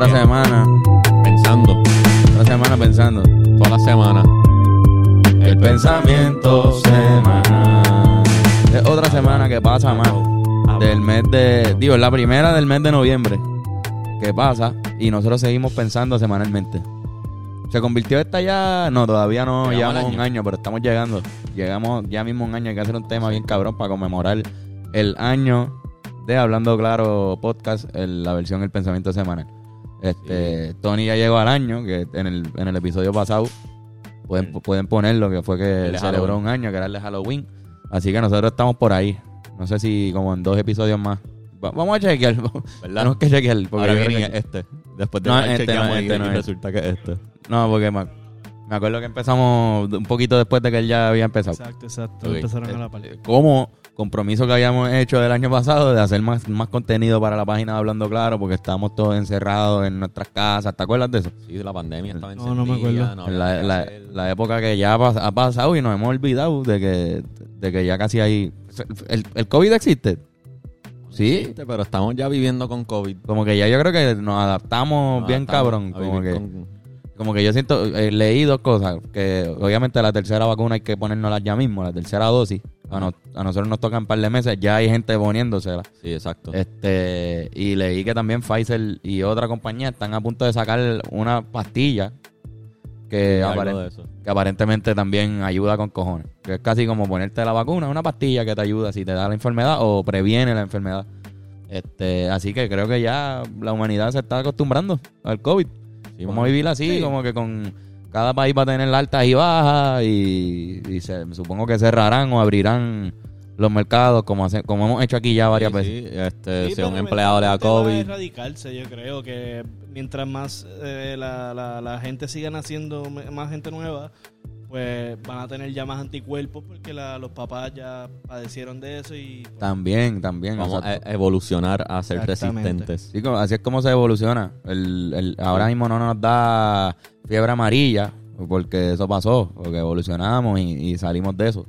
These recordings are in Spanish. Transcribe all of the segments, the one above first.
Otra semana, Pensando. otra semana pensando. Toda la semana. El pensamiento semanal. Es otra semana que pasa más del mes de. Digo, es la primera del mes de noviembre que pasa y nosotros seguimos pensando semanalmente. ¿Se convirtió esta ya? No, todavía no Llegamos llevamos un año. año, pero estamos llegando. Llegamos ya mismo un año. Hay que hacer un tema bien cabrón para conmemorar el año de Hablando Claro Podcast, el- la versión El Pensamiento Semanal. Este, Tony ya llegó al año, que en el, en el episodio pasado pueden, pueden ponerlo, que fue que celebró Halloween. un año, que era el de Halloween. Así que nosotros estamos por ahí. No sé si como en dos episodios más. Va- vamos a chequear. ¿Verdad? Tenemos que chequear. Porque Ahora viene que- este. Después de No, que este chequeamos no, este y no es. resulta que es este. No, porque me, me acuerdo que empezamos un poquito después de que él ya había empezado. Exacto, exacto. Empezaron a la parte. Como compromiso que habíamos hecho el año pasado de hacer más, más contenido para la página de Hablando Claro, porque estábamos todos encerrados en nuestras casas. ¿Te acuerdas de eso? Sí, de la pandemia estaba No, no me encendida, acuerdo. no la, la- época que ya ha pas- ha pasado y nos hemos olvidado de que, de que ya casi hay... ¿El, el COVID existe? Sí. Pero estamos ya viviendo con COVID. Como que ya yo creo que nos adaptamos Nos bien adaptamos cabrón. Como que, con- como que yo siento, eh, leí dos cosas. Que obviamente la tercera vacuna hay que ponérnosla ya mismo, la tercera dosis. A, no- a nosotros nos tocan un par de meses, ya hay gente poniéndosela. Sí, exacto. Este, y leí que también Pfizer y otra compañía están a punto de sacar una pastilla que, Sí, que aparentemente también ayuda con cojones. Que es casi como ponerte la vacuna, una pastilla que te ayuda si te da la enfermedad o previene la enfermedad. Este, así que creo que ya la humanidad se está acostumbrando al COVID. Sí, Vamos a vivir así, Sí. como que con cada país va a tener altas y bajas y, y se, supongo que cerrarán o abrirán los mercados como hace- como hemos hecho aquí ya varias Sí, veces. sí, este, Sí, si un pero empleado le da eventualmente va a COVID. erradicarse, yo creo que mientras más eh, la, la, la gente siga naciendo, más gente nueva, pues van a tener ya más anticuerpos porque la- los papás ya padecieron de eso y pues, También, también. Vamos a evolucionar a ser resistentes. Sí, así es como se evoluciona. El, el- ahora mismo no nos da fiebre amarilla, porque eso pasó, porque evolucionamos y, y salimos de eso.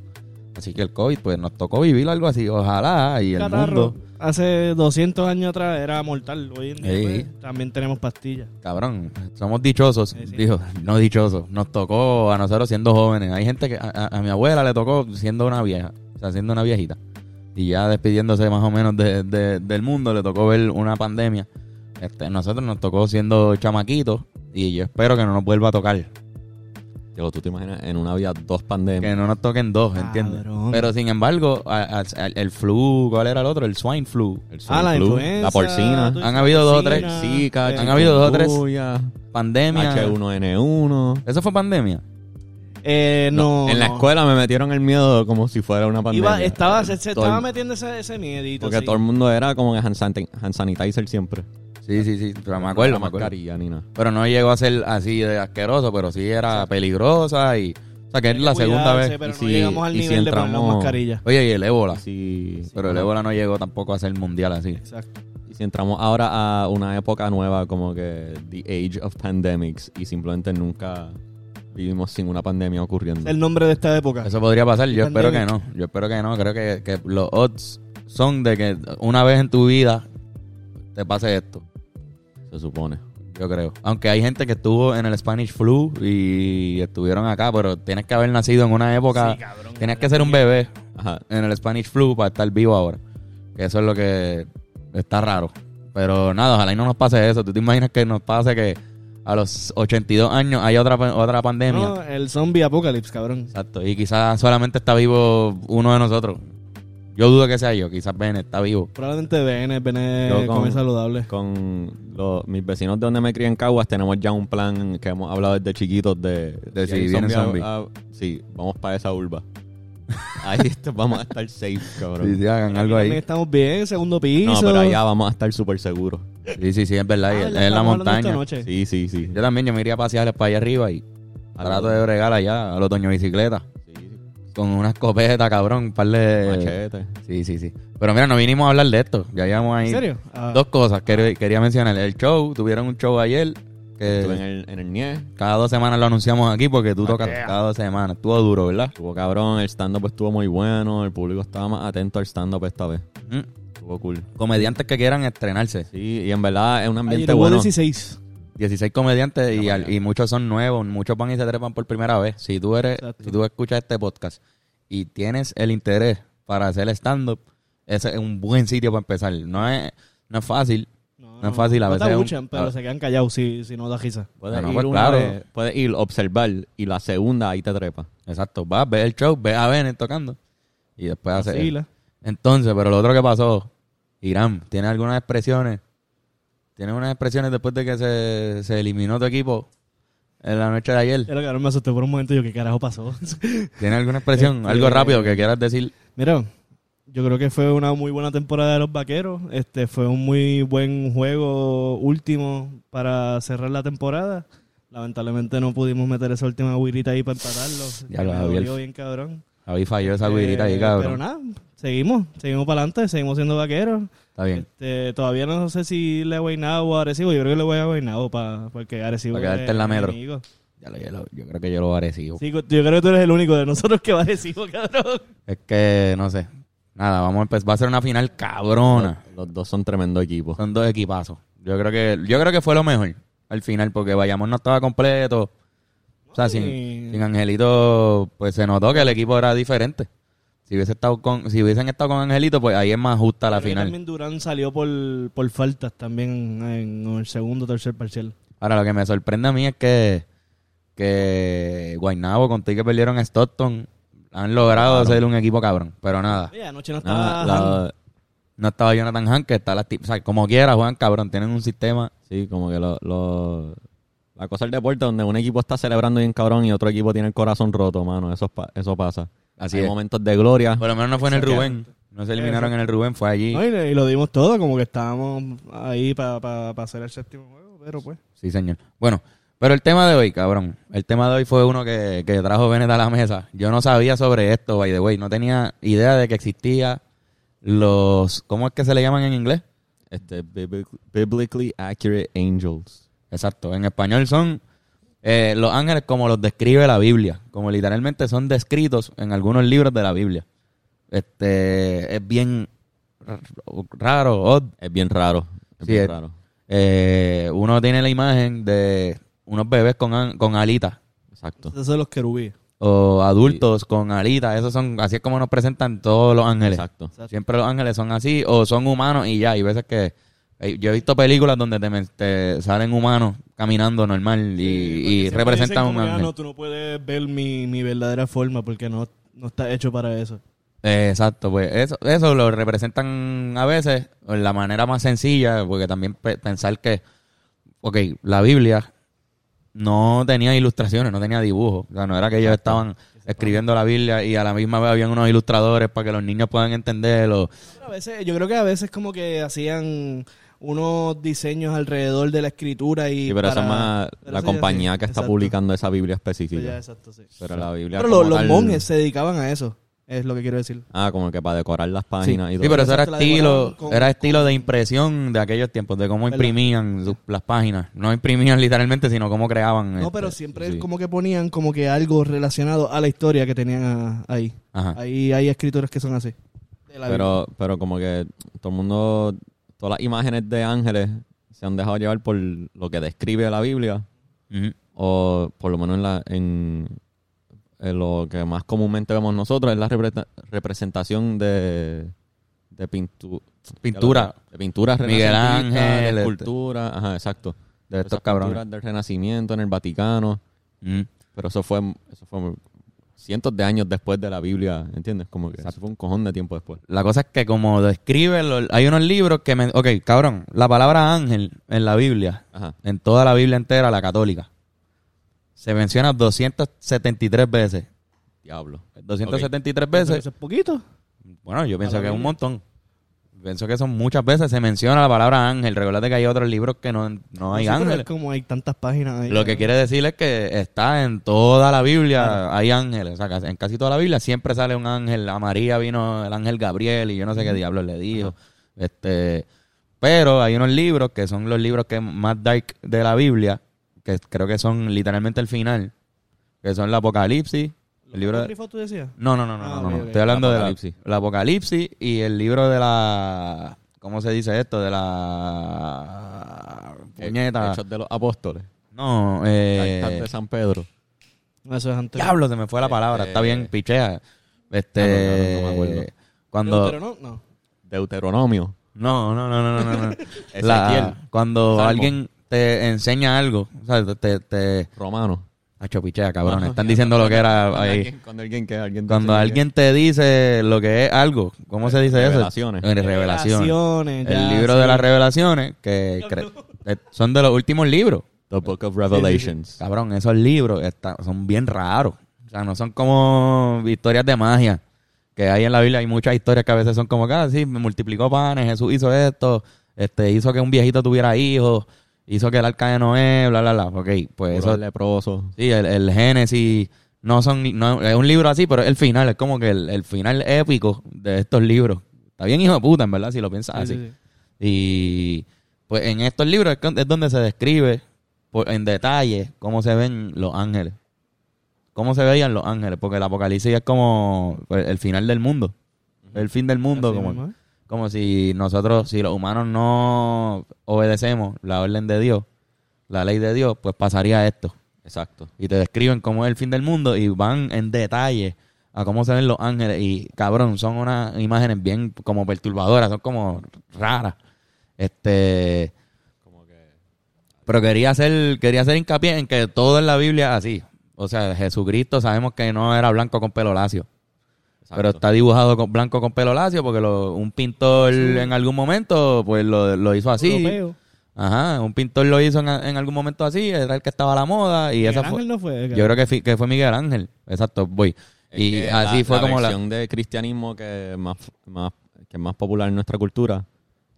Así que el COVID, pues nos tocó vivir algo así, ojalá, y el catarro mundo, hace 200 años atrás era mortal. Hoy en día Sí. pues, también tenemos pastillas. cabrón, somos dichosos, Sí, sí. dijo, no dichosos, nos tocó a nosotros siendo jóvenes. Hay gente que, a, a- mi abuela le tocó siendo una vieja, o sea, siendo una viejita. Y ya despidiéndose más o menos de- de- del mundo, le tocó ver una pandemia. Este, nosotros nos tocó siendo chamaquitos y yo espero que no nos vuelva a tocar. Digo, tú te imaginas en una vida dos pandemias. Que no nos toquen dos, ¿entiendes? Cabrón. Pero sin embargo, a- a- el flu, ¿cuál era el otro? El swine flu. El Ah, la flu, influenza. La porcina. tú Han habido dos o porcina, tres. Zika, eh, Han habido dos o tres. chikungunya, Pandemia. H1N1. ¿Eso fue pandemia? Eh, no, en la no. escuela me metieron el miedo como si fuera una pandemia. Iba, estaba, se, se Todo estaba metiendo ese, ese miedito. Porque sí. todo el mundo era como que hand, sanit- hand sanitizer siempre. Sí, sí, sí. Pero me acuerdo, me acuerdo. mascarilla ni nada. Pero no llegó a ser así de asqueroso, pero sí era peligrosa y... O sea, que es la segunda vez. Pero Y no si- llegamos al y si nivel de poner mascarillas. Oye, y el ébola. Sí, Pero el ébola no llegó tampoco a ser mundial así. Exacto. Y si entramos ahora a una época nueva como que the age of pandemics y simplemente nunca vivimos sin una pandemia ocurriendo. El nombre de esta época. Eso podría pasar. Yo espero que Pandemic. no. Yo espero que no. Creo que, que los odds son de que una vez en tu vida te pase esto. Se supone. Yo creo. Aunque hay gente que estuvo en el Spanish flu y estuvieron acá, pero tienes que haber nacido en una época. Sí, cabrón, tienes cabrón. que ser un bebé Ajá. en el Spanish flu para estar vivo ahora. Que eso es lo que está raro. Pero nada, ojalá y no nos pase eso. ¿Tú te imaginas que nos pase que a los 82 años hay otra, otra pandemia? No, el zombie apocalypse, cabrón. Exacto. Y quizás solamente está vivo uno de nosotros. Yo dudo que sea yo. Quizás Ben está vivo. Probablemente Yo con- come saludable. Con los, mis vecinos de donde me crié en Caguas tenemos ya un plan que hemos hablado desde chiquitos de... De si viene zombie zombie. a- a- sí, vamos para esa urba. Ahí est- vamos a estar safe, cabrón. Sí, sí, hagan algo también ahí. estamos bien, segundo piso. No, pero allá vamos a estar súper seguros. Sí, sí, sí, es verdad. Ah, es en la montaña. noche. Sí, sí, sí. Yo también, yo me iría a pasear para allá arriba y A trato de bregar allá al otoño bicicleta. Con una escopeta, cabrón, un par de... machete. Sí, sí, sí. Pero mira, no vinimos a hablar de esto. Ya llevamos ahí ¿En serio? Ah, dos cosas que quería mencionar. El show, tuvieron un show ayer que Estuve en el, en el NIE. cada dos semanas lo anunciamos aquí porque tú Ah, tocas yeah. cada dos semanas. Estuvo duro, ¿verdad? Estuvo cabrón, el stand-up estuvo muy bueno, el público estaba más atento al stand-up esta vez. Mm. Estuvo cool. Comediantes que quieran estrenarse. Sí, y en verdad es un ambiente Ayer bueno. 16. 16 comediantes y, al- muchos son nuevos, muchos van y se trepan por primera vez. Si tú eres, Exacto. si tú escuchas este podcast y tienes el interés para hacer stand-up, ese es un buen sitio para empezar. No es, no es fácil. No es fácil, a no veces te un- pero a- se quedan callados si, si no da risa. Puedes, no, ir pues claro. vez, puedes ir observar y la segunda ahí te trepa. Exacto, vas, ves el show, ves a Bennett tocando y después hace. Vacila. Entonces, pero lo otro que pasó, Irán, ¿tiene algunas expresiones? ¿Tiene unas expresiones después de que se, se eliminó tu equipo en la noche de ayer? Ya lo que ahora me asusté por un momento y yo, ¿qué carajo pasó? ¿Tiene alguna expresión? Este- Algo rápido que quieras decir. Mira, yo creo que fue una muy buena temporada de los vaqueros. Este fue un muy buen juego último para cerrar la temporada. Lamentablemente no pudimos meter esa última guirita ahí para empatarlo. Ya lo Javier. bien cabrón. Javi falló esa guirita ahí, Eh, cabrón. Pero nada, seguimos, seguimos para adelante, seguimos siendo vaqueros. Está bien. Este, todavía no sé si le voy a o a Arecibo. Yo creo que le voy a Guaynabo para porque Arecibo Pa' quedarte es en la metro. enemigo. Ya lo- ya lo- yo creo que yo lo parecido. Sí, yo creo que tú eres el único de nosotros que va a Arecibo, cabrón. Es que, no sé. Nada, vamos a empezar. Va a ser una final cabrona. Los, los dos son tremendo equipos. Son dos equipazos. Yo creo que, yo creo que fue lo mejor al final, porque Bayamón no estaba completo. O sea, sin, sin Angelito, pues se notó que el equipo era diferente. Si hubiese estado con, si hubiesen estado con Angelito, pues ahí es más justa la que final. También Durán salió por, por faltas también en el segundo o tercer parcial. Ahora, lo que me sorprende a mí es que, que Guaynabo, contigo que perdieron a Stockton, han logrado ser un equipo cabrón. Pero nada, Oye, anoche no estaba... La- no estaba Jonathan Hunt, que está lastim- O sea, como quiera, juegan cabrón. Tienen un sistema. sí, como que lo, lo- la cosa del deporte donde un equipo está celebrando bien cabrón y otro equipo tiene el corazón roto, mano. Eso, pa- eso pasa. Así Hay es. momentos de gloria. Por lo menos no fue en el. Rubén. No se eliminaron en el Rubén, fue allí. No, y, y lo dimos todo, como que estábamos ahí para hacer el séptimo juego, pero pues... Sí, señor. Bueno, pero el tema de hoy, cabrón. El tema de hoy fue uno que, que trajo Bennett a la mesa. Yo no sabía sobre esto, by the way. No tenía idea de que existía los... ¿Cómo es que se le llaman en inglés? Este, biblic- biblically accurate angels. Exacto. En español son eh, los ángeles como los describe la Biblia. Como literalmente son descritos en algunos libros de la Biblia. Este... Es bien raro, odd. Es bien raro. Es Sí, bien es- raro. Eh, uno tiene la imagen de unos bebés con, con alitas. Exacto. Esos son los querubíes. o adultos con alitas, esos son así es como nos presentan todos los ángeles. Exacto. Siempre los ángeles son así o son humanos y ya, y veces que yo he visto películas donde te, te salen humanos caminando normal y, y representan un ah, ángel. no, tú no puedes ver mi, mi verdadera forma porque no, no está hecho para eso. Eh, exacto, pues eso, eso lo representan a veces de la manera más sencilla, porque también pe- pensar que, ok, la Biblia no tenía ilustraciones, no tenía dibujos, o sea, no era que ellos estaban escribiendo la Biblia y a la misma vez habían unos ilustradores para que los niños puedan entenderlo. A veces, yo creo que a veces como que hacían unos diseños alrededor de la escritura y Sí, pero esa para- es más pero la sí, compañía sí, que está exacto. publicando esa Biblia Pues específica. ya, exacto, sí. Pero la Biblia Pero los, los monjes se dedicaban a eso, es lo que quiero decir. Ah, como que para decorar las Sí, páginas y sí, todo. pero eso era estilo, con- era estilo de impresión de aquellos tiempos, de cómo ¿Verdad? imprimían sus- las páginas. No imprimían literalmente, sino cómo creaban. No, este, pero siempre sí. como que ponían como que algo relacionado a la historia que tenían a- ahí. Ajá. Ahí hay escritores que son así. De la Pero, pero como que todo el mundo, todas las imágenes de ángeles se han dejado llevar por lo que describe la Biblia, o por lo menos en, la, en, en lo que más comúnmente vemos nosotros, es la repre- representación de, de pintu- Pintura. De pinturas Miguel Ángel, de este- escultura, ajá, exacto. De estos cabrones. pinturas del Renacimiento en el Vaticano, pero eso fue, eso fue cientos de años después de la Biblia, ¿entiendes? Como que eso fue un cojón de tiempo después. La cosa es que como describe, lo- hay unos libros que me... Ok, cabrón, la palabra ángel en la Biblia, Ajá. en toda la Biblia entera, la católica, se menciona 273 veces. Diablo. 273 Veces. veces. Eso es poquito. Bueno, yo pienso la que es un Biblia. montón. Pienso que son muchas veces se menciona la palabra ángel. Recuerda que hay otros libros que no, no hay Sí, ángeles. es como hay tantas páginas ahí. Lo que quiere decir es que está en toda la Biblia, hay ángeles. O sea, en casi toda la Biblia siempre sale un ángel. A María vino el ángel Gabriel y yo no sé qué diablos le dijo. Este, pero hay unos libros que son los libros que más dark de la Biblia, que creo que son literalmente el final, que son el Apocalipsis, el libro de, ¿Apócrifo tú decías? no, no, no, no, Ah, no, no. Estoy hablando El del Apocalipsis. Apocalipsis y el libro de la ¿cómo se dice esto? De la puñeta. Hechos de los apóstoles. No, eh, de San Pedro. Eso es antes. diablo, se me fue la palabra. Este- Está bien, pichea. Este, no, no, no me acuerdo. cuando Pero no, no. Deuteronomio. no, no, no, no, no, no. Ezequiel. La- cuando Salmo. alguien te enseña algo, o sea, te, te, Romano. Hacho, pichea, cabrón. Están diciendo lo que era Cuando ahí. alguien, cuando alguien que alguien te Cuando alguien te dice lo que es algo, ¿cómo se dice Revelaciones. eso? Revelaciones. Revelaciones, ya, El libro sí. de las revelaciones, que cre- eh, son de los últimos libros. The Book of Revelations. Cabrón, esos libros está- son bien raros. O sea, no son como historias de magia. Que hay en la Biblia, hay muchas historias que a veces son como que, ah, sí, me multiplicó panes, Jesús hizo esto, este, hizo que un viejito tuviera hijos, hizo que el arca de Noé, bla, bla, bla. Ok, pues Puro eso, leproso. Sí, el, el Génesis no son no, es un libro así, pero es el final, es como que el, el final épico de estos libros. Está bien hijo de puta, en verdad, si lo piensas Sí, así. sí, sí. Y pues en estos libros es, donde se describe por- en detalle cómo se ven los ángeles. Cómo se veían los ángeles, porque el apocalipsis es como pues, el final del mundo. El fin del mundo, Así como, ¿eh? Como si nosotros, si los humanos no obedecemos la orden de Dios, la ley de Dios, pues pasaría esto Exacto. y te describen cómo es el fin del mundo y van en detalle a cómo se ven los ángeles y cabrón, son unas imágenes bien como perturbadoras, son como raras. Este, Como que pero quería hacer quería hacer hincapié en que todo en la Biblia es así. O sea, Jesucristo sabemos que no era blanco con pelo lacio, exacto. pero está dibujado con blanco con pelo lacio porque lo- un pintor en algún momento pues lo, lo hizo así. Europeo. Ajá, un pintor lo hizo en, en algún momento así, era el que estaba a la moda y Miguel esa fue Ángel no fue. yo creo que, fi- que fue Miguel Ángel. Exacto, voy. Es Y que así la- fue la como la... versión de cristianismo que es más, más, que es más popular en nuestra cultura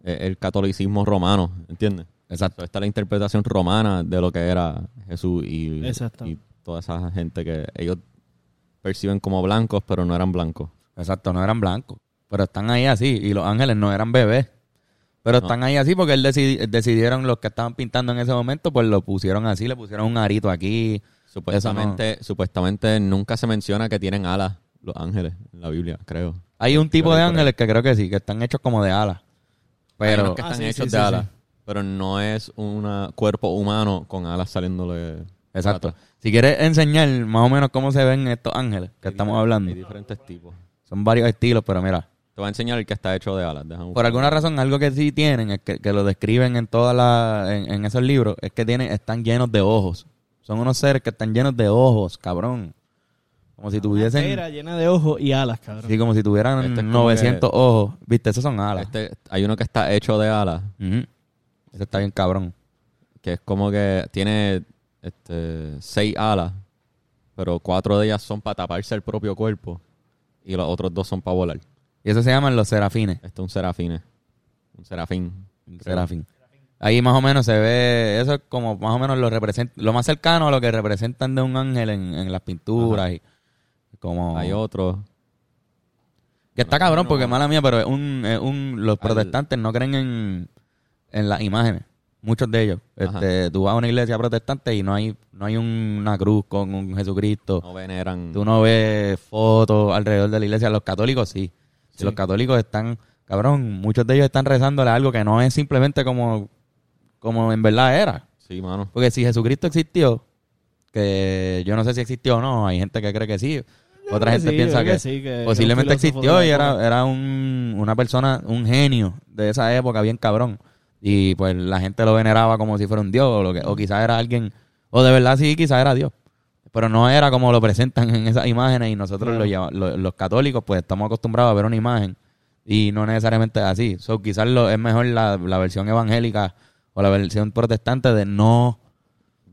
es el catolicismo romano, ¿entiendes? Exacto. Esta es la interpretación romana de lo que era Jesús y, y toda esa gente que ellos perciben como blancos, pero no eran blancos. Exacto, no eran blancos. Pero están ahí así. Y los ángeles no eran bebés. Pero No. están ahí así porque él decidi- decidieron los que estaban pintando en ese momento, pues lo pusieron así, le pusieron un arito aquí. Supuestamente, supuestamente nunca se menciona que tienen alas los ángeles en la Biblia, creo. Hay un tipo de ángeles que creo que sí, que están hechos como de alas. Pero que Ah, están sí, hechos sí, de sí, alas, pero no es un cuerpo humano con alas saliéndole. Exacto. Si quieres enseñar más o menos cómo se ven estos ángeles que Hay estamos hablando. Hay diferentes tipos. Son varios estilos, pero mira. Te voy a enseñar el que está hecho de alas. Por alguna razón, algo que sí tienen, es que, que lo describen en todas las, en, en esos libros, es que tienen, están llenos de ojos. Son unos seres que están llenos de ojos, cabrón. Como si tuviesen, Era llena de ojos y alas, cabrón. sí, como si tuvieran Este es como 900 ojos. Viste, esos son alas. Este, hay uno que está hecho de alas, Ujú. Ese está bien cabrón. que es como que tiene este, seis alas, pero cuatro de ellas son para taparse el propio cuerpo y los otros dos son para volar. Y eso se llaman los serafines. Este es un serafín. Un serafín. creo. Serafín. Ahí más o menos se ve, eso es como más o menos lo representa, lo más cercano a lo que representan de un ángel en, en las pinturas y como Hay otro. Que está cabrón porque mala mía, pero es un, es un los protestantes no creen en, en las imágenes. Muchos de ellos. Este, tú vas a una iglesia protestante y no hay, no hay una cruz con un Jesucristo. No veneran. Tú no ves fotos alrededor de la iglesia. Los católicos sí. Si Sí. Los católicos están, cabrón, muchos de ellos están rezándole algo que no es simplemente como, como en verdad era. Sí, mano. Porque si Jesucristo existió, que yo no sé si existió o no, hay gente que cree que sí. Yo Otra gente sí, piensa que, sí, que posiblemente existió de y era, era un, una persona, un genio de esa época, bien cabrón. Y pues la gente lo veneraba como si fuera un dios, o, lo que, o quizás era alguien, o de verdad sí, quizás era Dios. Pero no era como lo presentan en esas imágenes y nosotros Claro. lo lleva- lo- los católicos pues estamos acostumbrados a ver una imagen y no necesariamente es así. So, quizás lo, es mejor la, la versión evangélica o la versión protestante de no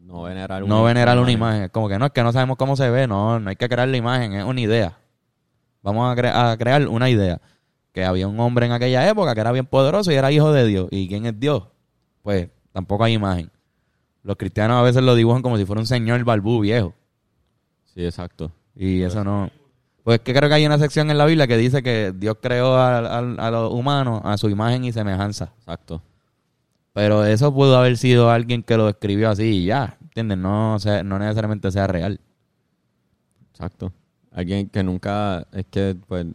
No venerar no venerar una imagen. Es como que no, es que no sabemos cómo se ve. No, no hay que crear la imagen, es una idea. Vamos a, cre- a crear una idea. Que había un hombre en aquella época que era bien poderoso y era hijo de Dios. ¿Y quién es Dios? Pues tampoco hay imagen. Los cristianos a veces lo dibujan como si fuera un señor barbú viejo. Sí, exacto. Y eso no... Pues es que creo que hay una sección en la Biblia que dice que Dios creó a, a- a los humanos a su imagen y semejanza. Exacto. Pero eso pudo haber sido alguien que lo escribió así y ya. ¿Entiendes? No, sea- no necesariamente sea real. Exacto. Alguien que nunca, es que pues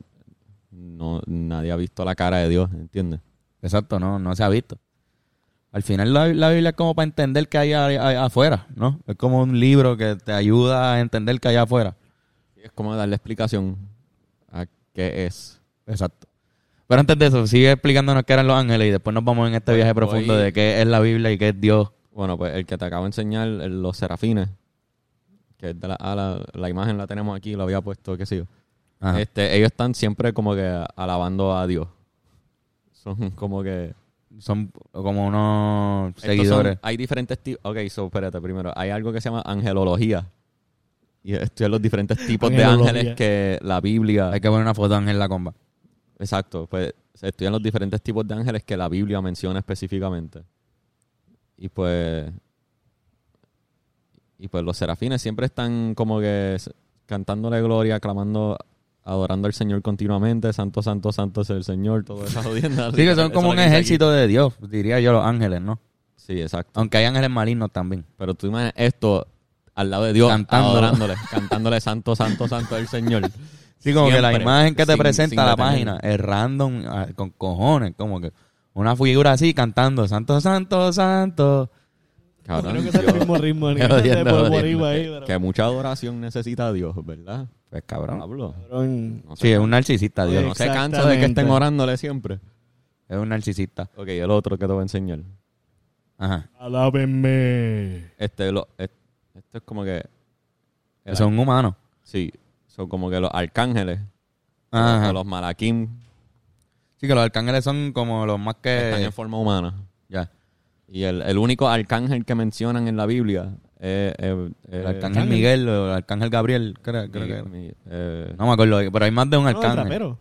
no nadie ha visto la cara de Dios, ¿entiendes? Exacto, no, no se ha visto. Al final la, la Biblia es como para entender que hay afuera, ¿no? Es como un libro que te ayuda a entender que hay afuera. Es como darle explicación a qué es. Exacto. Pero antes de eso, sigue explicándonos qué eran los ángeles y después nos vamos en este Pues viaje voy- profundo de qué es la Biblia y qué es Dios. Bueno, pues el que te acabo de enseñar, los serafines, que es de la, ala- la imagen la tenemos aquí, lo había puesto, qué sé yo. Ajá. Este, ellos están siempre como que alabando a Dios. Son como que... Son como unos son- seguidores. hay diferentes tipos... Ok, so, espérate, primero. Hay algo que se llama angelología. Y estudian los diferentes tipos de ángeles que la Biblia... Hay que poner una foto de Ángel la comba. Exacto, pues se estudian los diferentes tipos de ángeles que la Biblia menciona específicamente. Y pues y pues los serafines siempre están como que cantándole gloria, clamando, adorando al Señor continuamente, santo, santo, santo es el Señor, todo eso jodiendo. Sí, que son como un ejército de Dios, diría yo, los ángeles, ¿no? Sí, exacto. Aunque hay ángeles malignos también. Pero tú imaginas esto al lado de Dios, Cantando. adorándole, cantándole santo, santo, santo es el Señor. Sí, como que la imagen que te sin- presenta sin la detener. página es random, ah, con cojones, como que una figura así cantando, santo, santo, santo. Cabrón, Creo que es el mismo ritmo. que mucha adoración necesita Dios, ¿verdad? Pues cabrón. Pablo. cabrón. No Sí, es un narcisista, Dios. No se cansa de que estén orándole siempre. Es un narcisista. Ok, el otro que te voy a enseñar. Ajá. Alábenme. Este, lo, es- esto es como que. Son humanos. Sí, son como que los arcángeles. Ajá. Los malaquim Sí, que los arcángeles son como los más están que... en forma humana. Ya. Y el, el único arcángel que mencionan en la Biblia es. es- El es- arcángel. Miguel o el arcángel Gabriel, creo, creo mi- que... mi- eh, No me acuerdo, pero hay más de un No, el arcángel. rapero.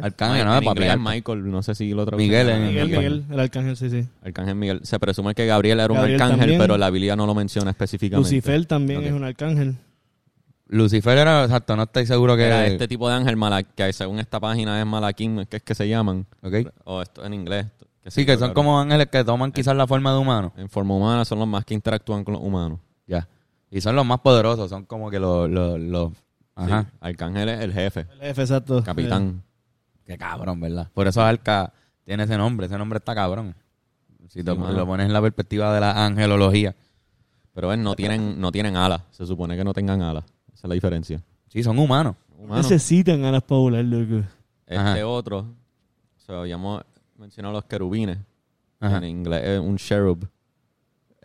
arcángel, no, patriarca. Michael, no sé si lo traducen. Miguel en- Miguel, Miguel. Miguel, el arcángel, sí, sí. Arcángel Miguel. Se presume que Gabriel era un arcángel, también. pero la Biblia no lo menciona específicamente. Lucifer también es un arcángel. Lucifer era, exacto, no estoy seguro que... Era este tipo de ángel mala- que según esta página es malaquim, que es que se llaman. ¿Ok? O esto en inglés. sé Sí, que son como ángeles que toman quizás la forma de humano. En forma humana son los más que interactúan con los humanos. Ya. Y son los más poderosos, son como que los... los, los- Ajá. Sí, Arcángel es el jefe, El jefe, exacto. capitán. Qué cabrón, ¿verdad? Por eso Arca tiene ese nombre, ese nombre está cabrón. Si te- Sí, mano. lo pones en la perspectiva de la angelología. Pero ven, no tienen, no tienen alas. Se supone que no tengan alas. Esa es la diferencia. Sí, son humanos. Humanos. Necesitan ganas para volar, loco. Este Ajá. otro, o sea, habíamos mencionado los querubines. Ajá. En inglés es un cherub.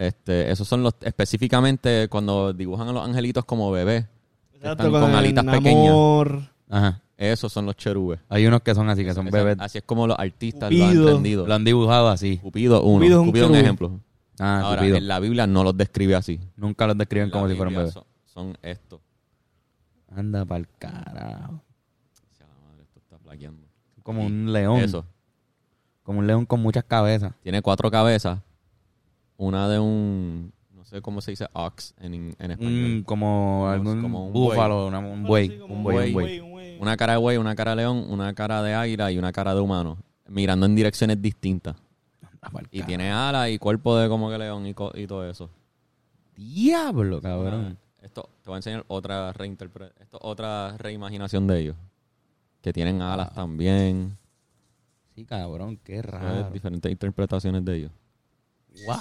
Este, esos son los, específicamente cuando dibujan a los angelitos como bebés. Exacto, Están con alitas pequeñas. Ajá. Esos son los cherubes. Hay unos que son así, que son Ese- bebés. Así es como los artistas lo han entendido. Lo han dibujado así. Cupido, uno. Cupido es un Cupido ejemplo. Ah, Ahora, Cupido. en la Biblia no los describe así. Nunca los describen En como si fueran bebés. Son, son estos. Anda pa'l carajo. Sea la madre, esto está flaqueando. Como un león. Eso. Como un león con muchas cabezas. Tiene cuatro cabezas. Una de un. No sé cómo se dice ox en, en español. Un, como algún como un búfalo, una- un buey. Sí, Un buey, un buey. buey. Una cara de buey, una cara de león, una cara de águila y una cara de humano. Mirando en direcciones distintas. Anda pa'l Y tiene alas y cuerpo de como que león y, co- y todo eso. Diablo, cabrón. Esto te voy a enseñar otra reinterpre- esto otra reimaginación de ellos. Que tienen alas también. Sí, cabrón, qué raro. Diferentes interpretaciones de ellos. Wow.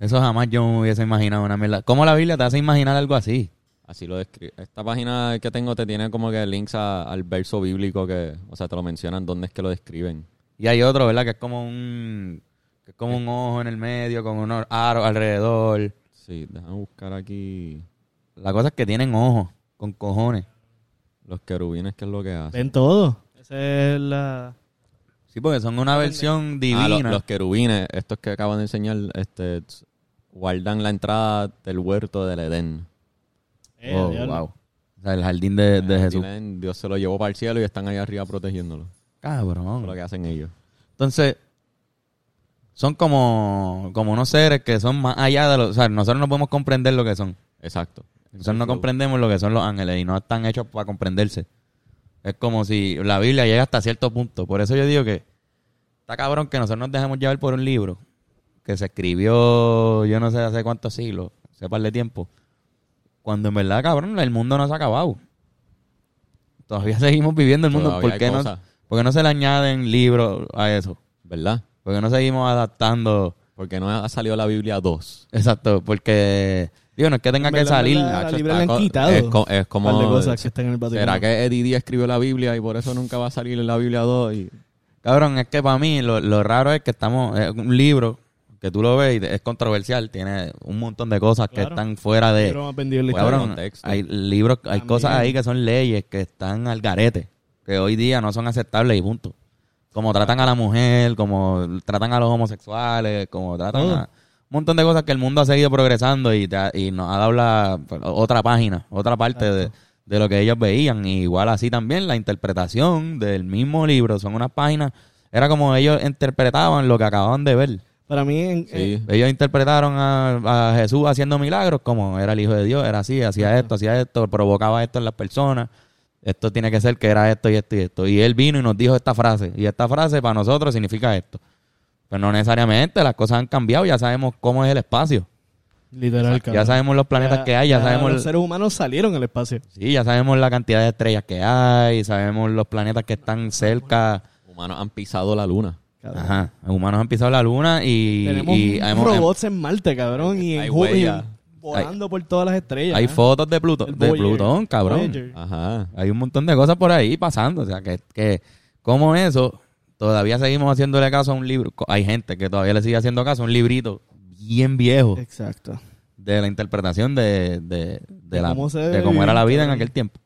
Eso jamás yo me hubiese imaginado una mierda. ¿Cómo la Biblia te hace imaginar algo así? Así lo describe. Esta página que tengo te tiene como que links a- al verso bíblico que, o sea, te lo mencionan dónde es que lo describen. Y hay otro, ¿verdad? Que es como un que es como un ojo en el medio con unos aros alrededor. Sí, déjame buscar aquí La cosa es que tienen ojos con cojones. los querubines, qué es lo que hacen. Ven todo. Esa es la... Sí, porque son una versión Ah, divina. lo- los querubines, estos que acaban de enseñar, este, guardan la entrada del huerto del Edén. Eh, Oh, wow. O sea, el jardín de, Jesús. Dios se lo llevó para el cielo y están allá arriba protegiéndolo. Eso es Cabrón. lo que hacen ellos. Entonces, son como, como unos seres que son más allá de lo... O sea, nosotros no podemos comprender lo que son. Exacto. Nosotros no comprendemos lo que son los ángeles y no están hechos para comprenderse. Es como si la Biblia llega hasta cierto punto. Por eso yo digo que está cabrón que nosotros nos dejemos llevar por un libro que se escribió yo no sé hace cuántos siglos, hace par de tiempo. Cuando en verdad, cabrón, el mundo no se ha acabado. Todavía seguimos viviendo el mundo. Todavía ¿Por qué, no. ¿Por qué no se le añaden libros a eso? ¿Verdad? ¿Por qué no seguimos adaptando? Porque no ha salido la Biblia 2. Exacto, porque... Digo, no es que tenga En que salir... la está le han quitado. Es, co- es Un como... par de cosas que están en el Vaticano. ¿Será que Eddie Díaz escribió la Biblia y por eso nunca va a salir en la Biblia 2? Y... Cabrón, es que para mí lo, lo raro es que estamos... Es un libro que tú lo ves y es controversial. Tiene un montón de cosas que están fuera de... La. Cabrón, hay libros, hay También. cosas ahí que son leyes que están al garete, que hoy día no son aceptables y punto. Como tratan a la mujer, como tratan a los homosexuales, como tratan a un montón de cosas que el mundo ha seguido progresando y, te ha- y nos ha dado la, otra página, otra parte de, de lo que ellos veían. Y igual así también la interpretación del mismo libro, son unas páginas, era como ellos interpretaban lo que acababan de ver. Para mí, en, Sí. Ellos interpretaron a, a Jesús haciendo milagros como era el Hijo de Dios, era así, hacía esto, hacía esto, provocaba esto en las personas. Esto tiene que ser que era esto y esto y esto. Y él vino y nos dijo esta frase. Y esta frase para nosotros significa esto. Pero no necesariamente, las cosas han cambiado, ya sabemos cómo es el espacio. literal, cabrón. Ya sabemos los planetas que hay, ya, sabemos Los seres humanos salieron al espacio. sí, ya sabemos la cantidad de estrellas que hay, sabemos los planetas que están cerca. Humanos han pisado la luna. cabrón. Ajá, humanos han pisado la luna y, Tenemos y hemos- robots en Marte, cabrón. Y en y volando por todas las estrellas. hay ¿eh? fotos de Pluto, de. Plutón, cabrón. Voyager. Ajá. Hay un montón de cosas por ahí pasando. O sea, que, que como eso, todavía seguimos haciéndole caso a un libro. Hay gente que todavía le sigue haciendo caso a un librito bien viejo Exacto. de la interpretación de, de, de De la, cómo de cómo era la vida en aquel tiempo.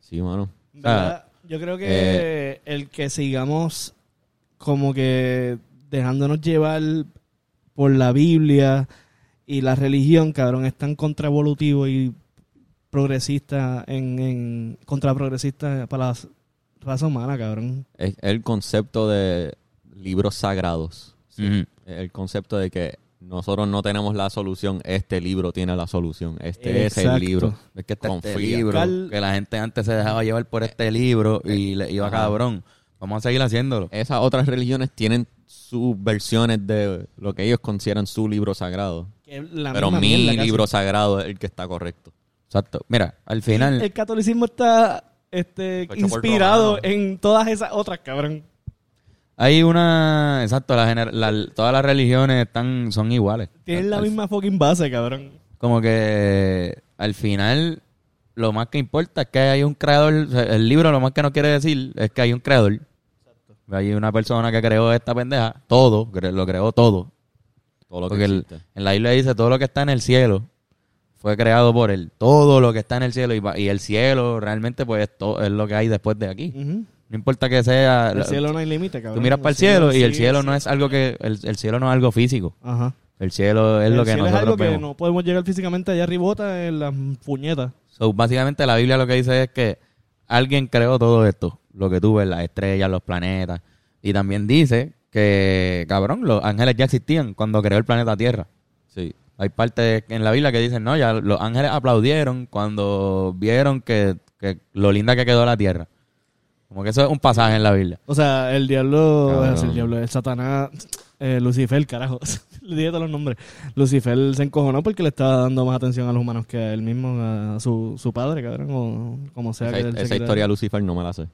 Sí, mano. Yo creo que eh, el que sigamos como que dejándonos llevar por la Biblia y la religión, cabrón, es tan contraevolutivo y progresista en, en contraprogresista para la raza humana, cabrón. Es el concepto de libros sagrados. El concepto de que nosotros no tenemos la solución, este libro tiene la solución. Este es el libro. Es que este Confía. libro, Cal- que la gente antes se dejaba llevar por este libro y le iba Ajá. cabrón. Vamos a seguir haciéndolo. Esas otras religiones tienen sus versiones de lo que ellos consideran su libro sagrado. La Pero mi libro sagrado es el que está correcto. Exacto. Mira, al final... El catolicismo está este, Fue inspirado en todas esas otras, cabrón. Hay una, exacto, la gener- la- todas las religiones están, son iguales. Tienen la Al- misma fucking base, cabrón. Como que al final lo más que importa es que hay un creador. o sea, El libro lo más que no quiere decir es que hay un creador. Hay una persona que creó esta pendeja, todo, cre- lo creó todo. Todo lo que Porque el- existe. en la Biblia dice todo lo que está en el cielo fue creado por él. Todo lo que está en el cielo y, y el cielo realmente pues es, to- es lo que hay después de aquí. No importa que sea... El cielo no hay límite, cabrón. tú miras para el cielo y el cielo sí. no es algo que... El, el cielo no es algo físico. Ajá. El cielo es lo el que cielo es algo que no podemos llegar físicamente allá arribota en las puñetas. So, básicamente la Biblia lo que dice es que alguien creó todo esto, lo que tú ves, las estrellas, los planetas, y también dice que, cabrón, los ángeles ya existían cuando creó el planeta Tierra. Sí. Hay partes en la Biblia que dicen, no, ya los ángeles aplaudieron cuando vieron que, que lo linda que quedó la Tierra. Como que eso es un pasaje en la Biblia. O sea, el diablo, es el diablo, el Satanás, eh, Lucifer, carajo. Le dije todos los nombres. Lucifer se encojonó porque le estaba dando más atención a los humanos que a él mismo, a su, su padre, cabrón, o como sea Esa, que él esa historia de Lucifer no me la sé.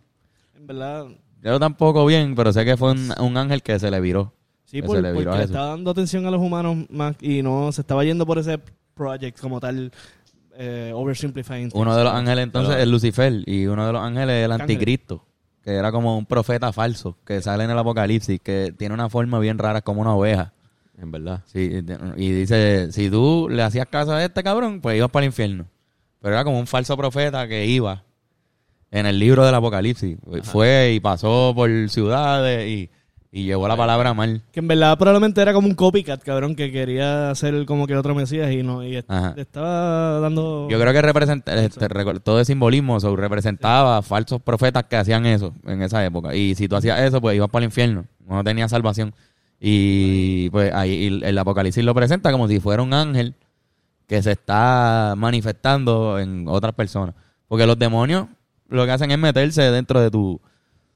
En verdad, Yo tampoco bien, pero sé que fue un, un ángel que se le viró. Sí, por- porque le estaba dando atención a los humanos más y no se estaba yendo por ese project como tal, eh, oversimplifying. Uno de los ángeles entonces Pero- es Lucifer y uno de los ángeles es el anticristo, que era como un profeta falso que sale en el Apocalipsis, que tiene una forma bien rara como una oveja. En verdad. Sí, y dice, si tú le hacías caso a este cabrón, pues ibas para el infierno. Pero era como un falso profeta que iba en el libro del Apocalipsis. Fue y pasó por ciudades y, y llevó la palabra mal. Que en verdad probablemente era como un copycat, cabrón, que quería hacer como que otro Mesías y no y Ajá. estaba dando... Yo creo que representa, este, todo el simbolismo so, representaba falsos profetas que hacían eso en esa época. Y si tú hacías eso, pues ibas para el infierno. No tenías salvación. Y pues ahí el, el Apocalipsis lo presenta como si fuera un ángel que se está manifestando en otras personas. Porque los demonios lo que hacen es meterse dentro de tu...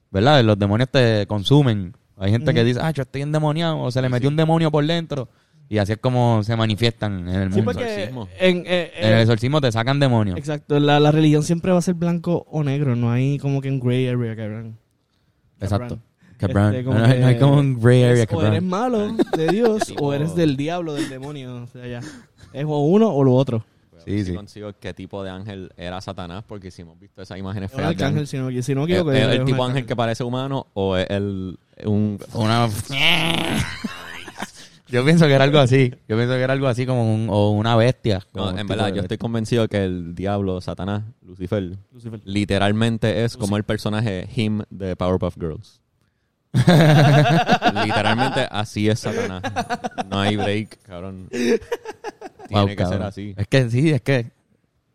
¿Verdad? Los demonios te consumen. Hay gente que dice, ah, yo estoy endemoniado, o se le metió un demonio por dentro. Y así es como se manifiestan en el Sí, mundo. exorcismo. en, eh, En el eh, exorcismo te sacan demonios. exacto, la, la religión siempre va a ser blanco o negro, no hay como que un gray area, cabrón. Exacto. Este, Cabran. como no, hay- no hay que como un gray area. o Cabran. eres malo de Dios o eres del diablo, del demonio. O sea, ya. Es o uno o lo otro. Sí, Sí, sí. consigo qué tipo de ángel era Satanás, porque si hemos visto esas imágenes feas. de arcángel, si no, si no me ¿Es, equivoco. el tipo ángel que parece humano o es el un Una... Yo pienso que era algo así. Yo pienso que era algo así como un, o una bestia. No, en verdad, yo estoy convencido que el diablo, Satanás, Lucifer, Lucifer. literalmente es como el personaje Him de Powerpuff Girls. literalmente así es Satanás. No hay break, cabrón. Tiene Wow, que cabrón. ser así. Es que sí, es que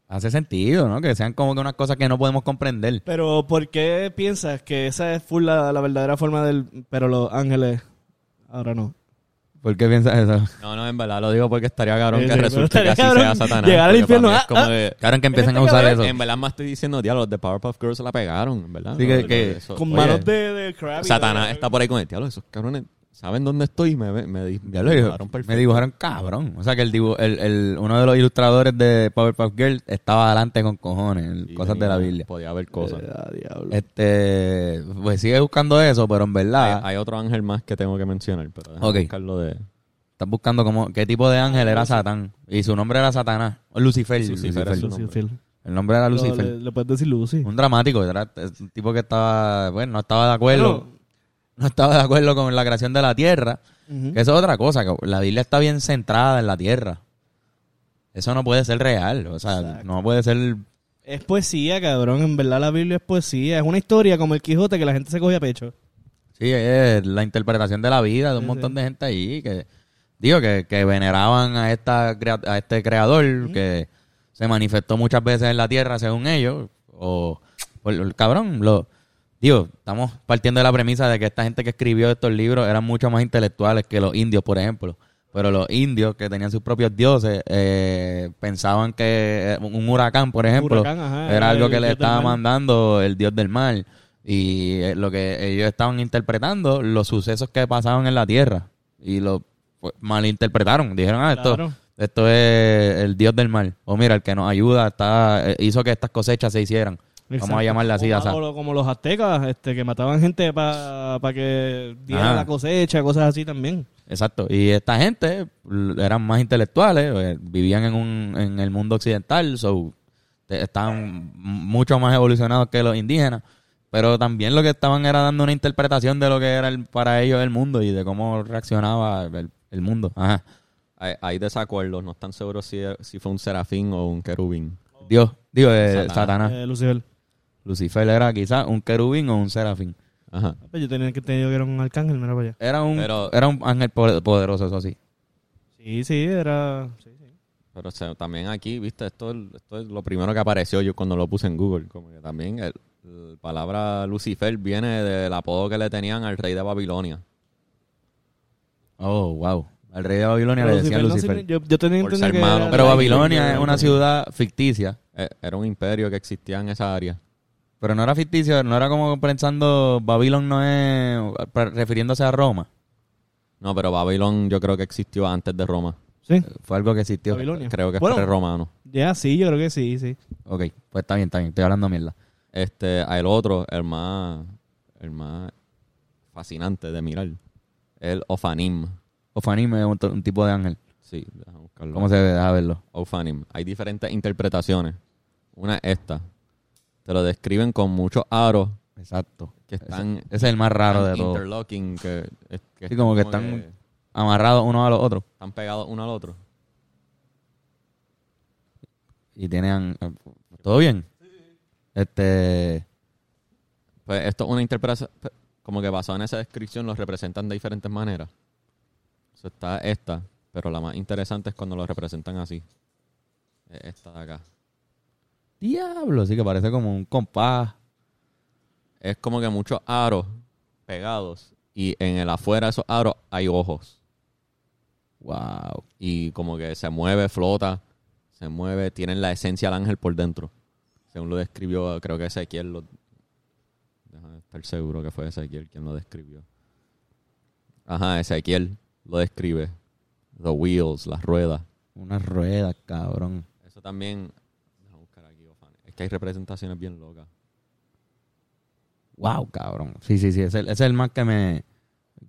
hace sentido, ¿no? Que sean como que unas cosas que no podemos comprender. Pero, ¿por qué piensas que esa es full la, la verdadera forma del. Pero los ángeles. Ahora no. ¿Por qué piensas eso? No, no, en verdad lo digo porque estaría cabrón Sí, que sí, resulte que así sea cabrón Satanás. llegar al porque infierno, para mí es ah, como ah. de- que empiezan a Este usar cabrón, eso. En verdad más estoy diciendo, diablo, los de Powerpuff Girls se la pegaron, en verdad. Sí, que- Pero que- eso- Con oye, manos de, de Krabby. Satanás está por ahí con el diablo. Esos cabrones saben dónde estoy. Me, me, dibujaron perfecto. Me dibujaron cabrón. O sea que el, dibu- el, el uno de los ilustradores de Powerpuff Girl estaba adelante con cojones, en Sí, cosas de la Biblia. Podía haber cosas. Este, pues sigue buscando eso, pero en verdad hay otro ángel más que tengo que mencionar, pero déjame buscarlo de... estás buscando como qué tipo de ángel era Satán y su nombre era Satanás, o Lucifer, Lucifer Lucifer. es su Lucifer. El nombre era Lucifer. Le, le puedes decir Lucy. Un dramático, era un tipo que estaba, bueno, no estaba de acuerdo, no estaba de acuerdo con la creación de la tierra. Que eso es otra cosa, que la Biblia está bien centrada en la tierra. Eso no puede ser real, o sea, Exacto. no puede ser... Es poesía, cabrón. En verdad la Biblia es poesía. Es una historia como el Quijote que la gente se coge a pecho. Sí, es la interpretación de la vida de un Sí, montón sí. de gente ahí que, digo, que, que veneraban a, esta, a este creador que se manifestó muchas veces en la tierra, según ellos. O, o cabrón, lo, digo, estamos partiendo de la premisa de que esta gente que escribió estos libros eran mucho más intelectuales que los indios, por ejemplo. Pero los indios que tenían sus propios dioses eh, pensaban que eh, un huracán, por ejemplo, huracán, ajá, era era algo que le estaba mandando el dios del mar. Y eh, lo que ellos estaban interpretando, los sucesos que pasaban en la tierra. Y lo pues, malinterpretaron. Dijeron, ah, esto, Claro. esto es el dios del mar. O mira, el que nos ayuda, está hizo que estas cosechas se hicieran. Vamos Exacto. a llamarle así. O, como los aztecas, este, que mataban gente para que diera Ajá. la cosecha, cosas así también. Exacto. Y esta gente eran más intelectuales, eh, vivían en, un, en el mundo occidental, so, estaban mucho más evolucionados que los indígenas. Pero también lo que estaban era dando una interpretación de lo que era el- para ellos el mundo y de cómo reaccionaba el, el mundo. Ajá. Hay, hay desacuerdos, no están seguros si, si fue un serafín o un querubín. Dios, digo, eh, Satanás. Satanás. Eh, Lucifer. Lucifer era quizás un querubín o un serafín. Ajá. Pues yo tenía que tener que era un arcángel, mira para allá. Era un, Pero- era un ángel po- poderoso, eso sí. Sí, sí, era... sí, sí. Pero o sea, también aquí, viste, esto, es- esto es lo primero que apareció yo cuando lo puse en Google. Como que también el- la palabra Lucifer viene del apodo que le tenían al rey de Babilonia. Oh, wow. Al rey de Babilonia Pero le decían no Lucifer. signi- yo, yo tenía Por entendido ser que malo. era Pero Babilonia es una ciudad ficticia. Eh, Era un imperio que existía en esa área. Pero no era ficticio, no era como pensando Babilón no es refiriéndose a Roma. No, pero Babilón yo creo que existió antes de Roma. Sí, Fue algo que existió. Babilonia. Creo que es pre-romano. ya sí, yo creo que sí, sí. Ok, pues está bien, está bien. Estoy hablando mierda. Este, el otro, el más, el más fascinante de mirar, el Ofanim. Ofanim es un, un tipo de ángel. Sí, déjame buscarlo. ¿Cómo se ve? Deja verlo. Ofanim. Hay diferentes interpretaciones. Una es esta. Te lo describen con muchos aros Exacto. que están Ese es el más raro de están todo. interlocking, que, que Sí, como que están- que Amarrados uno a los otros. están pegados uno al otro. Y tienen... ¿Todo bien? Este... Pues esto es una interpretación, como que basada en esa descripción, los representan de diferentes maneras. Está esta, pero la más interesante es cuando lo representan así. Es Esta de acá. Diablo, sí que parece como un compás. Es como que muchos aros pegados y en el afuera de esos aros hay ojos. Wow. Y como que se mueve, flota, se mueve, tienen la esencia del ángel por dentro. Según lo describió, creo que Ezequiel lo... Déjame estar seguro que fue Ezequiel quien lo describió. Ajá, Ezequiel lo describe. The wheels, las ruedas. Unas ruedas, cabrón. Eso también... Déjame buscar aquí, Ofani. Es que hay representaciones bien locas. Wow, cabrón. Sí, sí, sí. Ese, ese es el más que me,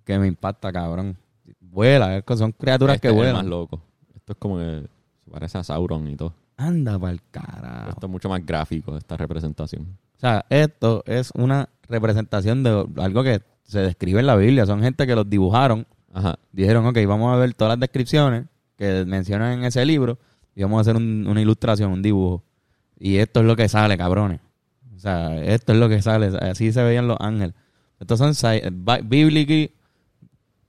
que me impacta, cabrón. Vuela, son criaturas Este que es el más vuelan. loco. Esto es como que se parece a Sauron y todo. Anda pa'l carajo. Esto es mucho más gráfico, esta representación. O sea, esto es una representación de algo que se describe en la Biblia. Son gente que los dibujaron. Ajá. Dijeron, ok, vamos a ver todas las descripciones que mencionan en ese libro y vamos a hacer un- una ilustración, un dibujo. Y esto es lo que sale, cabrones. O sea, esto es lo que sale. Así se veían los ángeles. Estos son bi- biblically,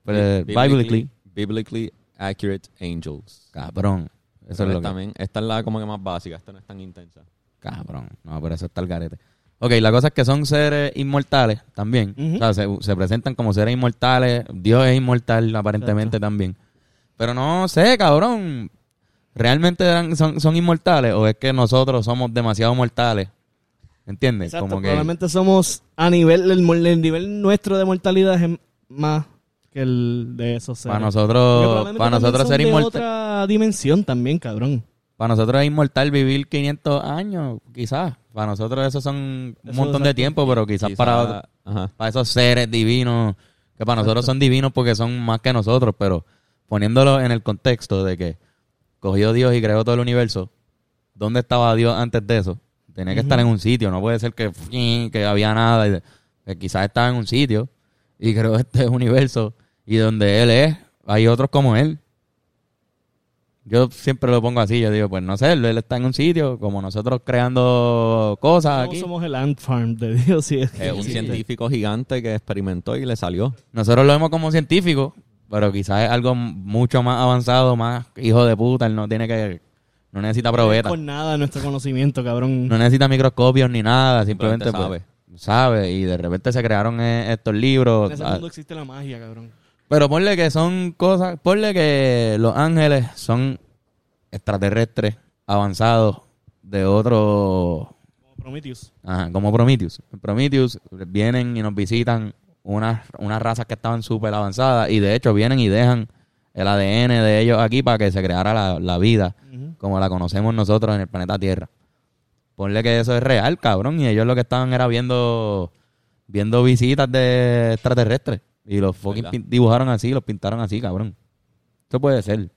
eh, biblically, biblically accurate angels. cabrón. Eso Pero es lo que... también, esta es la como que más básica, esta no es tan intensa. Cabrón. No, pero eso está el garete. Ok, la cosa es que son seres inmortales también. O sea, se, se presentan como seres inmortales. Dios es inmortal aparentemente también. Pero no sé, cabrón. ¿Realmente eran- son, son inmortales o es que nosotros somos demasiado mortales? ¿Entiendes? Exacto, como que probablemente somos a nivel, el, nivel nuestro de mortalidad es más que el de esos seres. para nosotros, para también nosotros ser de inmortal, otra dimensión también, cabrón. para nosotros es inmortal vivir 500 años, quizás. Para nosotros eso son un Eso, montón de tiempo, pero quizás Quizá- para Ajá. para esos seres divinos, que para nosotros son divinos porque son más que nosotros, pero poniéndolo en el contexto de que cogió Dios y creó todo el universo, ¿dónde estaba Dios antes de eso? Tenía que estar en un sitio, no puede ser que, que había nada, y que quizás estaba en un sitio y creó este universo y donde Él es, hay otros como Él. Yo siempre lo pongo así, yo digo, pues no sé, Él, está en un sitio, como nosotros creando cosas aquí. somos el ant farm de Dios. sí, es que Es un científico gigante que experimentó y le salió. Nosotros lo vemos como científico, pero quizás es algo mucho más avanzado, más hijo de puta. Él no tiene que. No necesita probeta. Con nada nuestro conocimiento, cabrón. No necesita microscopios ni nada. Simplemente pues, sabe. Y de repente se crearon eh, estos libros. en ese ah, mundo existe la magia, cabrón. Pero ponle que son cosas. Ponle que los ángeles son extraterrestres avanzados de otro. Como Prometheus. Ajá, como Prometheus. Prometheus vienen y nos visitan unas, unas razas que estaban súper avanzadas y de hecho vienen y dejan el ADN de ellos aquí para que se creara la, la vida como la conocemos nosotros en el planeta Tierra. Ponle que eso es real, cabrón, y ellos lo que estaban era viendo viendo visitas de extraterrestres y los fucking dibujaron así, los pintaron así, cabrón. Eso puede ser.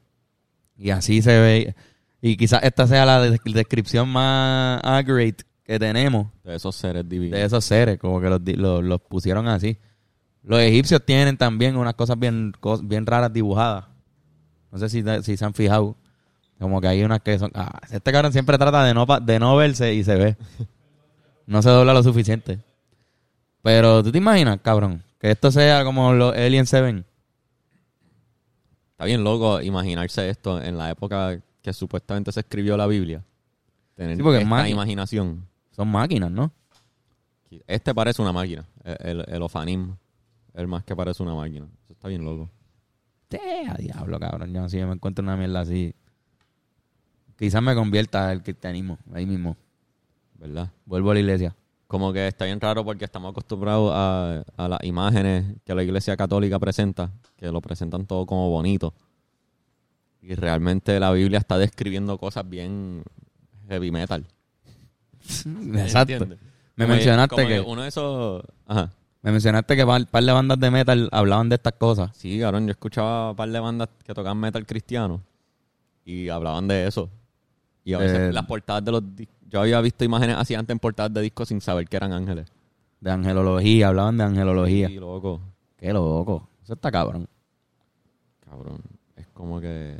Y así se ve. Y quizás esta sea la de- descripción más accurate que tenemos De esos seres divinos. de esos seres, como que los, los, los pusieron así. Los egipcios tienen también unas cosas bien, bien raras dibujadas. No sé si, si se han fijado. Como que hay unas que son... Ah, este cabrón siempre trata de no, de no verse y se ve. No se dobla lo suficiente. Pero tú te imaginas, cabrón, que esto sea como los se ven. Está bien loco imaginarse esto en la época que supuestamente se escribió la Biblia. Tener Sí, porque es esta imaginación. Son máquinas, ¿no? Este parece una máquina. El, el, el Ofanim. El más que parece una máquina. Eso está bien loco. Sí, a diablo, cabrón. Yo si yo me encuentro una mierda así. Quizás me convierta al cristianismo ahí mismo. ¿Verdad? Vuelvo a la iglesia. Como que está bien raro porque estamos acostumbrados a, a las imágenes que la iglesia católica presenta, que lo presentan todo como bonito. Y realmente la Biblia está describiendo cosas bien heavy metal. Exacto. ¿Entiendes? Me Como mencionaste como que, uno de esos... Ajá. Me mencionaste que par, par de bandas de metal hablaban de estas cosas. Sí, cabrón, yo escuchaba un par de bandas que tocaban metal cristiano y hablaban de eso. Y a veces Eh, las portadas de los... dis- Yo había visto imágenes así antes en portadas de discos sin saber que eran ángeles. De angelología, hablaban de angelología. Sí, loco. Qué loco. Eso está cabrón. Cabrón. Es como que...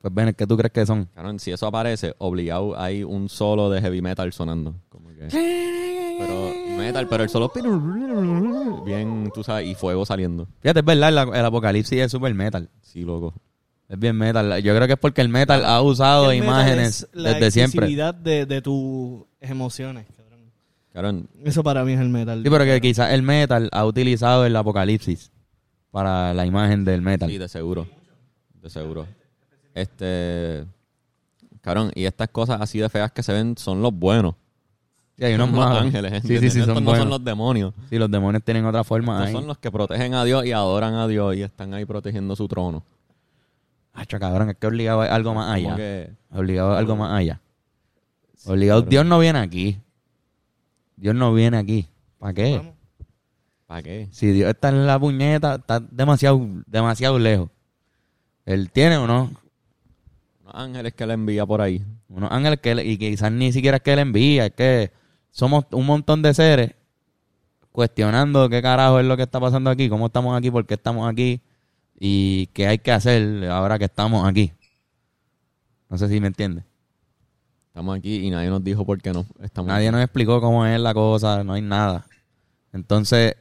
Pues ven, ¿qué tú crees que son? Cabrón, si eso aparece, obligado hay un solo de heavy metal sonando. Como que... Pero metal, pero el solo... Bien, tú sabes, y fuego saliendo. Fíjate, es verdad, la- el apocalipsis es super metal. Sí, loco. Es bien metal. Yo creo que es porque el metal ha usado El metal imágenes es la desde siempre. expresividad de, de tus emociones, cabrón. Cabrón, Eso para mí es el metal. Sí, pero que quizás el metal ha utilizado el apocalipsis para la imagen del metal. Sí, de seguro. De seguro. Este. Cabrón, y estas cosas así de feas que se ven son los buenos. Sí, hay unos Son los malos. ángeles. Sí, ¿entiendes? sí, sí, Estos son no buenos. son los demonios. Sí, los demonios tienen otra forma Estos ahí. son los que protegen a Dios y adoran a Dios y están ahí protegiendo su trono. Hacho, cabrón, es que obligado a algo más Como allá. que- Obligado a algo más allá. Obligado. Dios no viene aquí. Dios no viene aquí. ¿Para qué? Vamos. ¿Para qué? Si Dios está en la puñeta, está demasiado, demasiado lejos. ¿Él tiene o no? Unos ángeles que le envía por ahí. Unos ángeles que él- y quizás ni siquiera es que él envía, es que somos un montón de seres cuestionando qué carajo es lo que está pasando aquí, cómo estamos aquí, por qué estamos aquí y qué hay que hacer ahora que estamos aquí. No sé si me entiende. Estamos aquí y nadie nos dijo por qué no. Estamos Nadie aquí. nos explicó cómo es la cosa, no hay nada. Entonces,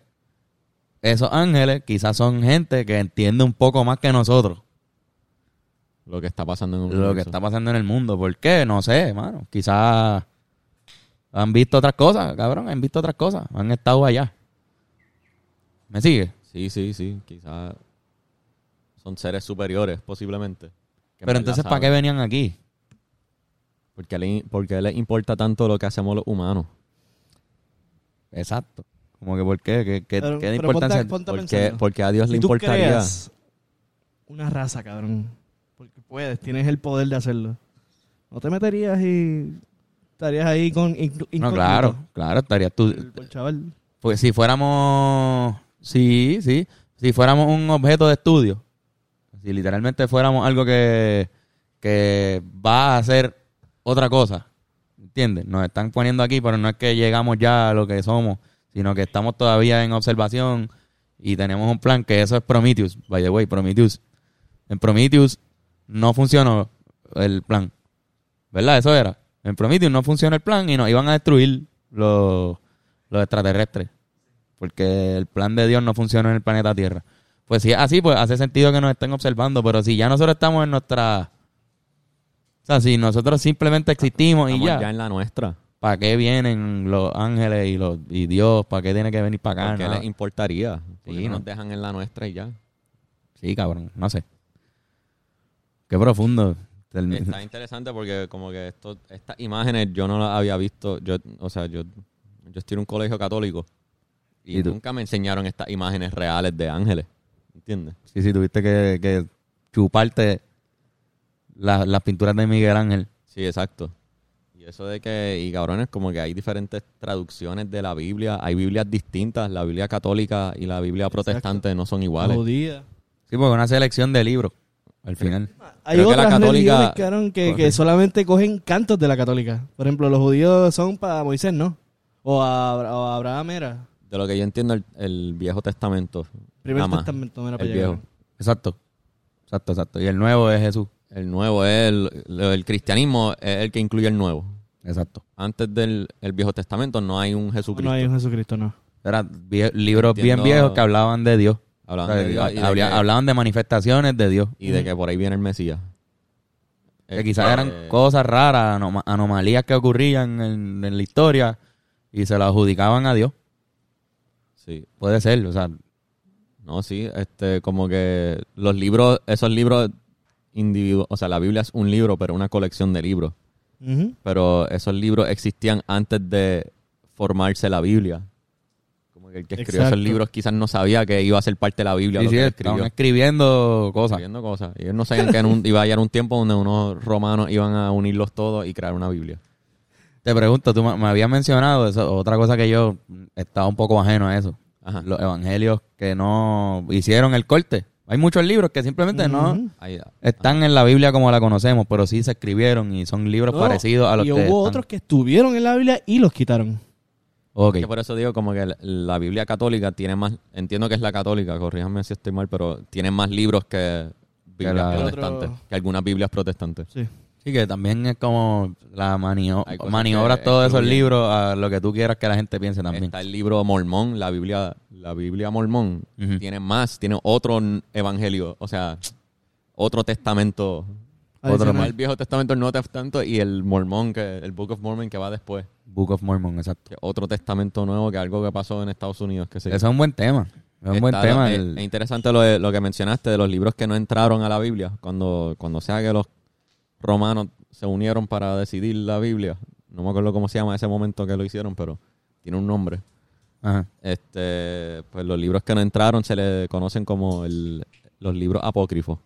esos ángeles quizás son gente que entiende un poco más que nosotros Lo que está pasando en el lo que está pasando en el mundo. ¿Por qué? No sé, hermano. Quizás han visto otras cosas, cabrón, han visto otras cosas, han estado allá. ¿Me sigue? Sí, sí, sí. Quizás son seres superiores, posiblemente. Pero entonces, ¿para qué venían aquí? Porque le, porque les importa tanto lo que hacemos los humanos. Exacto. Como que, ¿por qué? ¿Qué, qué, Pero- qué pero importancia? ponte- ponte a Porque, porque a Dios le Si tú importaría. creas una raza, cabrón, porque puedes, tienes el poder de hacerlo, ¿no te meterías y estarías ahí con No, claro, claro, estarías tú. El chaval. Pues si fuéramos, sí, sí, si fuéramos un objeto de estudio, si literalmente fuéramos algo que, que va a hacer otra cosa, ¿entiendes? Nos están poniendo aquí, pero no es que llegamos ya a lo que somos, sino que estamos todavía en observación y tenemos un plan que eso es Prometheus, by the way, Prometheus. En Prometheus no funcionó el plan, ¿verdad? Eso era. En Prometheus no funcionó el plan y nos iban a destruir los, los extraterrestres. Porque el plan de Dios no funciona en el planeta Tierra. Pues si es así, pues hace sentido que nos estén observando. Pero si ya nosotros estamos en nuestra... O sea, si nosotros simplemente existimos y ya, ya en la nuestra. ¿para qué vienen los ángeles y, los, y Dios? ¿Para qué tiene que venir para acá? ¿Por qué les importaría? Porque Sí, nos no. dejan en la nuestra y ya. Sí, cabrón, no sé. Qué profundo. Está interesante porque como que esto, estas imágenes yo no las había visto. Yo, o sea, yo, yo estoy en un colegio católico y, nunca me enseñaron estas imágenes reales de ángeles. ¿Entiendes? Sí, sí, tuviste que, que chuparte la- las pinturas de Miguel Ángel. Sí, exacto. Y eso de que, y cabrones, como que hay diferentes traducciones de la Biblia. Hay Biblias distintas. La Biblia católica y la Biblia protestante no son iguales. Judía. Sí, porque una selección de libros al final. Hay Creo que la otras católica- religiones, cabrón, que, que solamente cogen cantos de la católica. Por ejemplo, los judíos son para Moisés, ¿no? O a, o a Abraham era. De lo que yo entiendo, el, el Viejo Testamento. Primer más. testamento, mira El para allá, viejo. Exacto. Exacto, exacto. Y el nuevo es Jesús. El nuevo es el, el cristianismo es el que incluye el nuevo. Exacto. Antes del el Viejo Testamento no hay un Jesucristo. No hay un Jesucristo, no. Eran libros bien viejos que hablaban de Dios. Hablaban de Dios y de habla- que- hablaban de manifestaciones de Dios. y de que por ahí viene el Mesías. Que quizás Este, eran cosas raras, anoma- anomalías que ocurrían en, en la historia y se las adjudicaban a Dios. Sí. Puede ser, o sea, No, sí, este, como que los libros, esos libros individuos, o sea, la Biblia es un libro, pero una colección de libros. Pero esos libros existían antes de formarse la Biblia. Como que el que escribió Exacto. esos libros quizás no sabía que iba a ser parte de la Biblia sí, lo sí, que escribió. escribiendo cosas. Escribiendo cosas. Y ellos no sabían que en un- iba a llegar un tiempo donde unos romanos iban a unirlos todos y crear una Biblia. Te pregunto, tú me, habías mencionado eso, otra cosa que yo estaba un poco ajeno a eso. Ajá. Los evangelios que no hicieron el corte. Hay muchos libros que simplemente no están en la Biblia como la conocemos, pero sí se escribieron y son libros No, parecidos a los y que hubo están. otros que estuvieron en la Biblia y los quitaron. Que por eso digo como que la- Biblia católica tiene más, entiendo que es la católica, corríjanme si estoy mal, pero tiene más libros que Biblias la- protestantes, Otro- que algunas Biblias protestantes. Sí. Sí, que también es como la manio maniobras que todos esos libros a lo que tú quieras que la gente piense también. Está el libro mormón, la Biblia, la Biblia mormón, tiene más, tiene otro evangelio, o sea, otro testamento. Otro Adicional. El Viejo Testamento, el Nuevo Testamento y el mormón, que el Book of Mormon que va después. Book of Mormon, exacto. Otro testamento nuevo, que algo que pasó en Estados Unidos, que se Eso es un buen tema. Es un buen tema. Es, el- es interesante lo, de- lo que mencionaste de los libros que no entraron a la Biblia. Cuando, cuando sea que los romanos se unieron para decidir la Biblia. No me acuerdo cómo se llama ese momento que lo hicieron, pero tiene un nombre. Ajá. Este, pues los libros que no entraron se le conocen como el- los libros apócrifos.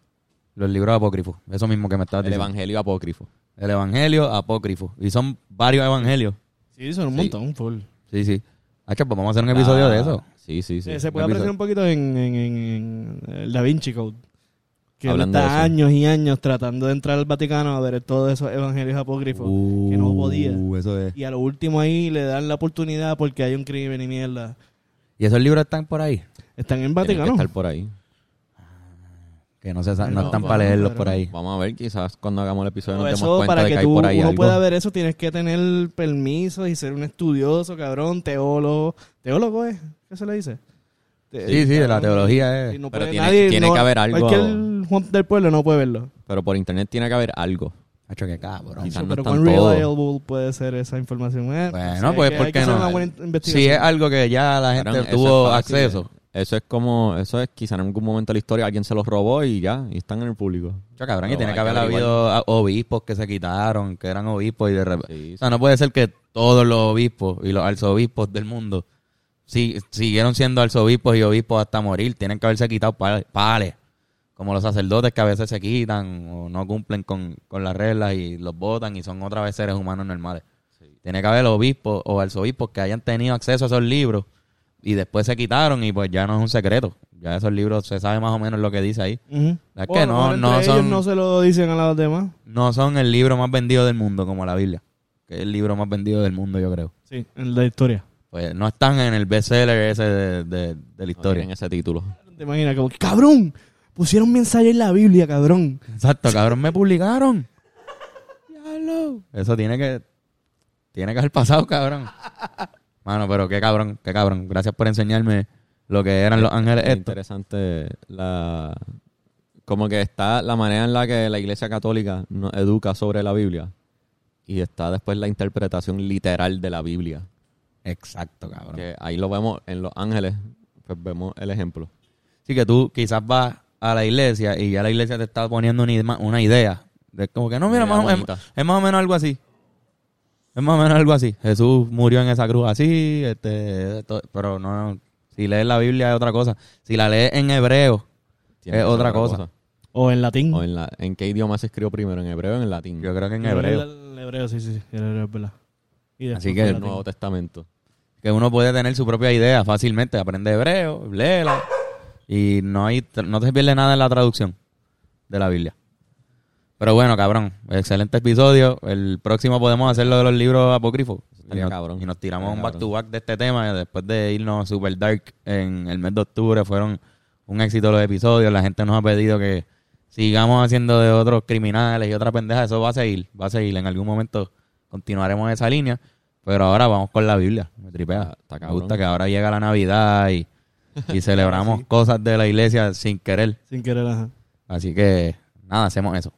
Los libros apócrifos. Eso mismo que me El diciendo. evangelio apócrifo. El evangelio apócrifo. Y son varios evangelios. Sí, son un montón, full. Sí, sí. Hacho, pues vamos a hacer un episodio de eso. Sí, sí, sí. Eh, se puede Un apreciar episodio. un poquito en, en- en- en el Da Vinci Code. Que él Hablando de está eso. años y años tratando de entrar al Vaticano a ver todos esos evangelios apócrifos. que no podía. Uh, Eso es. Y a lo último ahí le dan la oportunidad porque hay un crimen y mierda. ¿Y esos libros están por ahí? Están en Tienen que Vaticano. estar por ahí. Que no, se, no No, están para leerlos pero- por ahí. Vamos a ver, quizás cuando hagamos el episodio Pero nos demos eso, cuenta para de que que hay tú por ahí uno algo. pueda ver eso, tienes que tener permiso y ser un estudioso, cabrón, teólogo. ¿Teólogo es? ¿Qué se le dice? Te- Sí, sí, de la teología es. no Pero puede- tiene- nadie- tiene no- que haber algo. Cualquier Juan del pueblo no puede verlo. Pero por internet tiene que haber algo. Hacho, qué cabrón. Quizás no pero todos. reliable puede ser esa información. Eh, Bueno, pues, que- ¿por qué que no? Si es algo que ya la gente Cabrón, tuvo acceso. Eso es como, eso es quizás en algún momento de la historia alguien se los robó y ya, y están en el público. Yo, cabrón, y tiene que haber habido obispos que se quitaron, que eran obispos y de repente... Sí, O sea, no puede ser que todos los obispos y los arzobispos del mundo si- siguieron siendo arzobispos y obispos hasta morir. Tienen que haberse quitado pales, pales. Como los sacerdotes que a veces se quitan o no cumplen con, con las reglas y los votan y son otra vez seres humanos normales. Tiene que haber obispos o arzobispos que hayan tenido acceso a esos libros y después se quitaron y pues ya no es un secreto. Ya esos libros se sabe más o menos lo que dice ahí. Es que no- no ellos son- no se lo dicen a los demás. No son el libro más vendido del mundo como la Biblia, que es el libro más vendido del mundo yo creo. Sí, en la historia. Pues no están en el bestseller ese de, de, de la No historia. tienen ese título. ¿Te imaginas? Como, cabrón, pusieron mi ensayo en la Biblia, cabrón. Exacto, cabrón, me publicaron. Diablo. Eso tiene que tiene que haber pasado, cabrón. Mano, pero qué cabrón, qué cabrón. Gracias por enseñarme lo que eran los ángeles Es interesante la como que está la manera en la que la Iglesia Católica nos educa sobre la Biblia y está después la interpretación literal de la Biblia. Exacto, cabrón. Que ahí lo vemos en Los Ángeles, pues vemos el ejemplo. Así que tú quizás vas a la iglesia y ya la iglesia te está poniendo una, idea- una idea. De como que no, mira, más o- es más o menos algo así. Es más o menos algo así. Jesús murió en esa cruz así, este, esto- pero no, si lees la Biblia es otra cosa. Si la lees en hebreo, Tiene Es otra cosa. O en latín. O en, la, ¿En qué idioma se escribió primero? ¿En hebreo o en latín? yo creo que en hebreo, El, el hebreo, sí, sí, sí. El hebreo es verdad. Y Así que el latín. Nuevo Testamento. que uno puede tener su propia idea fácilmente, aprende hebreo, léela y no hay no te pierde nada en la traducción de la Biblia. Pero bueno, cabrón, excelente episodio. El próximo podemos hacer lo de los libros apócrifos. Y nos, cabrón. y nos tiramos un back to back de este tema. y Después de irnos super dark en el mes de octubre, fueron un éxito los episodios. La gente nos ha pedido que sigamos haciendo de otros criminales y otra pendeja. Eso va a seguir, va a seguir. En algún momento continuaremos esa línea. Pero ahora vamos con la Biblia. Me tripea. Está- está Me gusta que ahora llega la Navidad y, y celebramos cosas de la iglesia sin querer. Sin querer, ajá. Así que, nada, hacemos eso.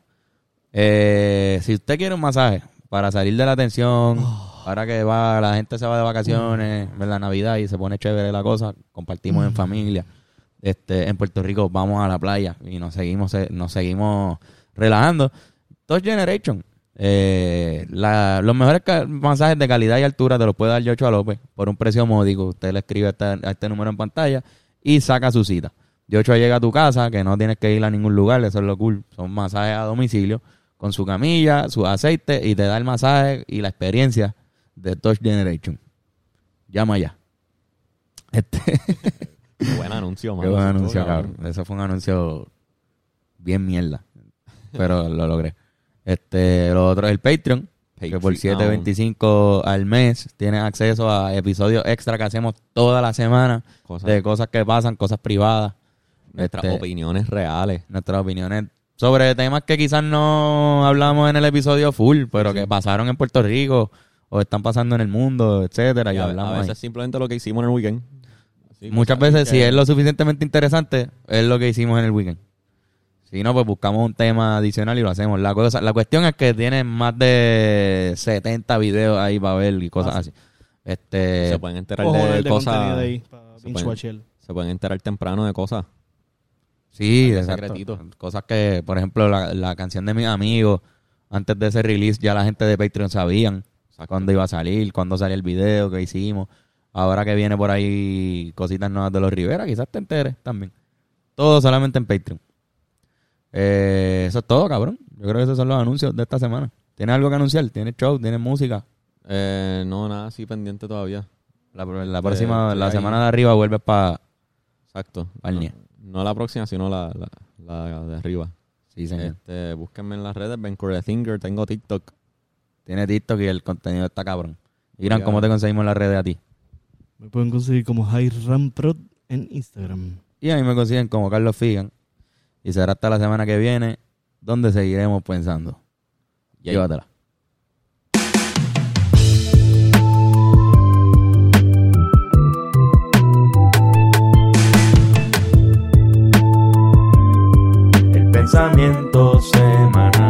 Eh, si usted quiere un masaje para salir de la tensión, ahora que va, la gente se va de vacaciones, en la Navidad y se pone chévere la cosa, compartimos en familia. Este, en Puerto Rico vamos a la playa y nos seguimos, eh, nos seguimos relajando. Touch Generation. Eh, la- los mejores masajes de calidad y altura te los puede dar Yocho López por un precio módico. Usted le escribe a este, a este número en pantalla y saca su cita. Yocho llega a tu casa, que no tienes que ir a ningún lugar, eso es lo cool. Son masajes a domicilio, con su camilla, su aceite, y te da el masaje y la experiencia de Touch Generation. Llama ya. Este, Qué buen anuncio, qué mano. buen Eso anuncio, cabrón. Eso fue un anuncio bien mierda. Pero lo logré. Este, lo otro es el Patreon. Que por Patreon. 7.25 al mes tienes acceso a episodios extra que hacemos toda la semana Cosas- de cosas que pasan, cosas privadas. Nuestras Este, opiniones reales. nuestras opiniones sobre temas que quizás no hablamos en el episodio full, pero que pasaron en Puerto Rico o están pasando en el mundo, etcétera, y, Y a, hablamos a ahí. veces simplemente lo que hicimos en el weekend. Así, Muchas veces, que- si es lo suficientemente interesante, es lo que hicimos en el weekend. Si no, pues buscamos un tema adicional y lo hacemos. La, cosa, la cuestión es que tiene más de 70 videos ahí para ver y cosas Ah, así. Este, Se pueden enterar de, de cosas. ahí para pueden-. Se pueden enterar temprano de cosas. Sí, secretitos. Cosas que, por ejemplo, la, la canción de mis amigos, antes de ese release, ya la gente de Patreon sabían Exacto. cuándo iba a salir, cuándo salía el video, qué hicimos. Ahora que viene por ahí cositas nuevas de los Rivera, quizás te enteres también. Todo solamente en Patreon. Eh, eso es todo, cabrón. Yo creo que esos son los anuncios de esta semana. ¿Tienes algo que anunciar? ¿Tienes show? ¿Tienes música? Eh, no, nada así pendiente todavía. La, la próxima, estoy la semana de arriba vuelves para Exacto. Pa'l No, nie. No la próxima, sino la, la, la de arriba. Sí, señor. Este, búsquenme en las redes, Vancouver Thinker, tengo TikTok. Tiene TikTok y el contenido está cabrón. Irán. ¿cómo te conseguimos en las redes a ti? Me pueden conseguir como Prod en Instagram. Y a mí me consiguen como Carlos Figan. Y será hasta la semana que viene, donde seguiremos pensando. Llévatela. pensamiento semanal.